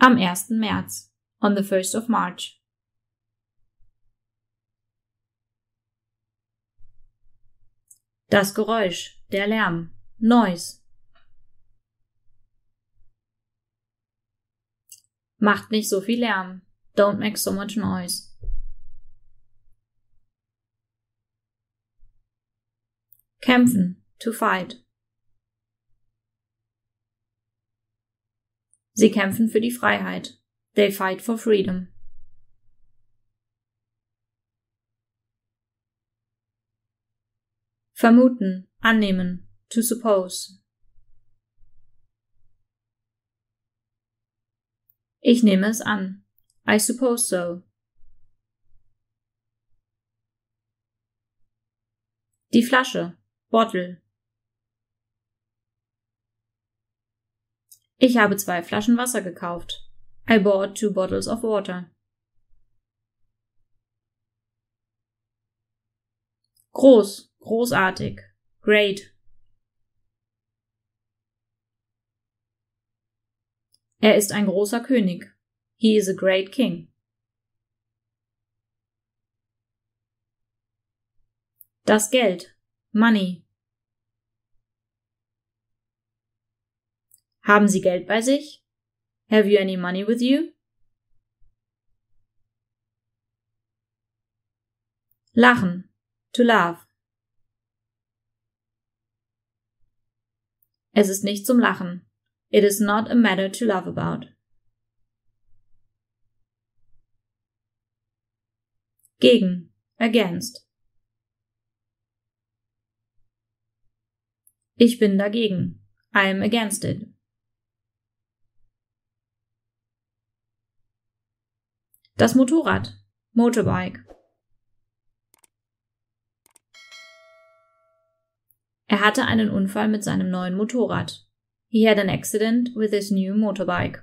Am 1. März, on the 1st of March. Das Geräusch, der Lärm, Noise. Macht nicht so viel Lärm. Don't make so much noise. Kämpfen, to fight. Sie kämpfen für die Freiheit. They fight for freedom. Vermuten, annehmen, to suppose. Ich nehme es an. I suppose so. Die Flasche, bottle. Ich habe zwei Flaschen Wasser gekauft. I bought two bottles of water. Groß, großartig. Great. Er ist ein großer König. He is a great king. Das Geld. Money. Haben Sie Geld bei sich? Have you any money with you? Lachen. To laugh. Es ist nicht zum Lachen. It is not a matter to laugh about. Gegen. Against. Ich bin dagegen. I am against it. Das Motorrad. Motorbike. Er hatte einen Unfall mit seinem neuen Motorrad. He had an accident with his new motorbike.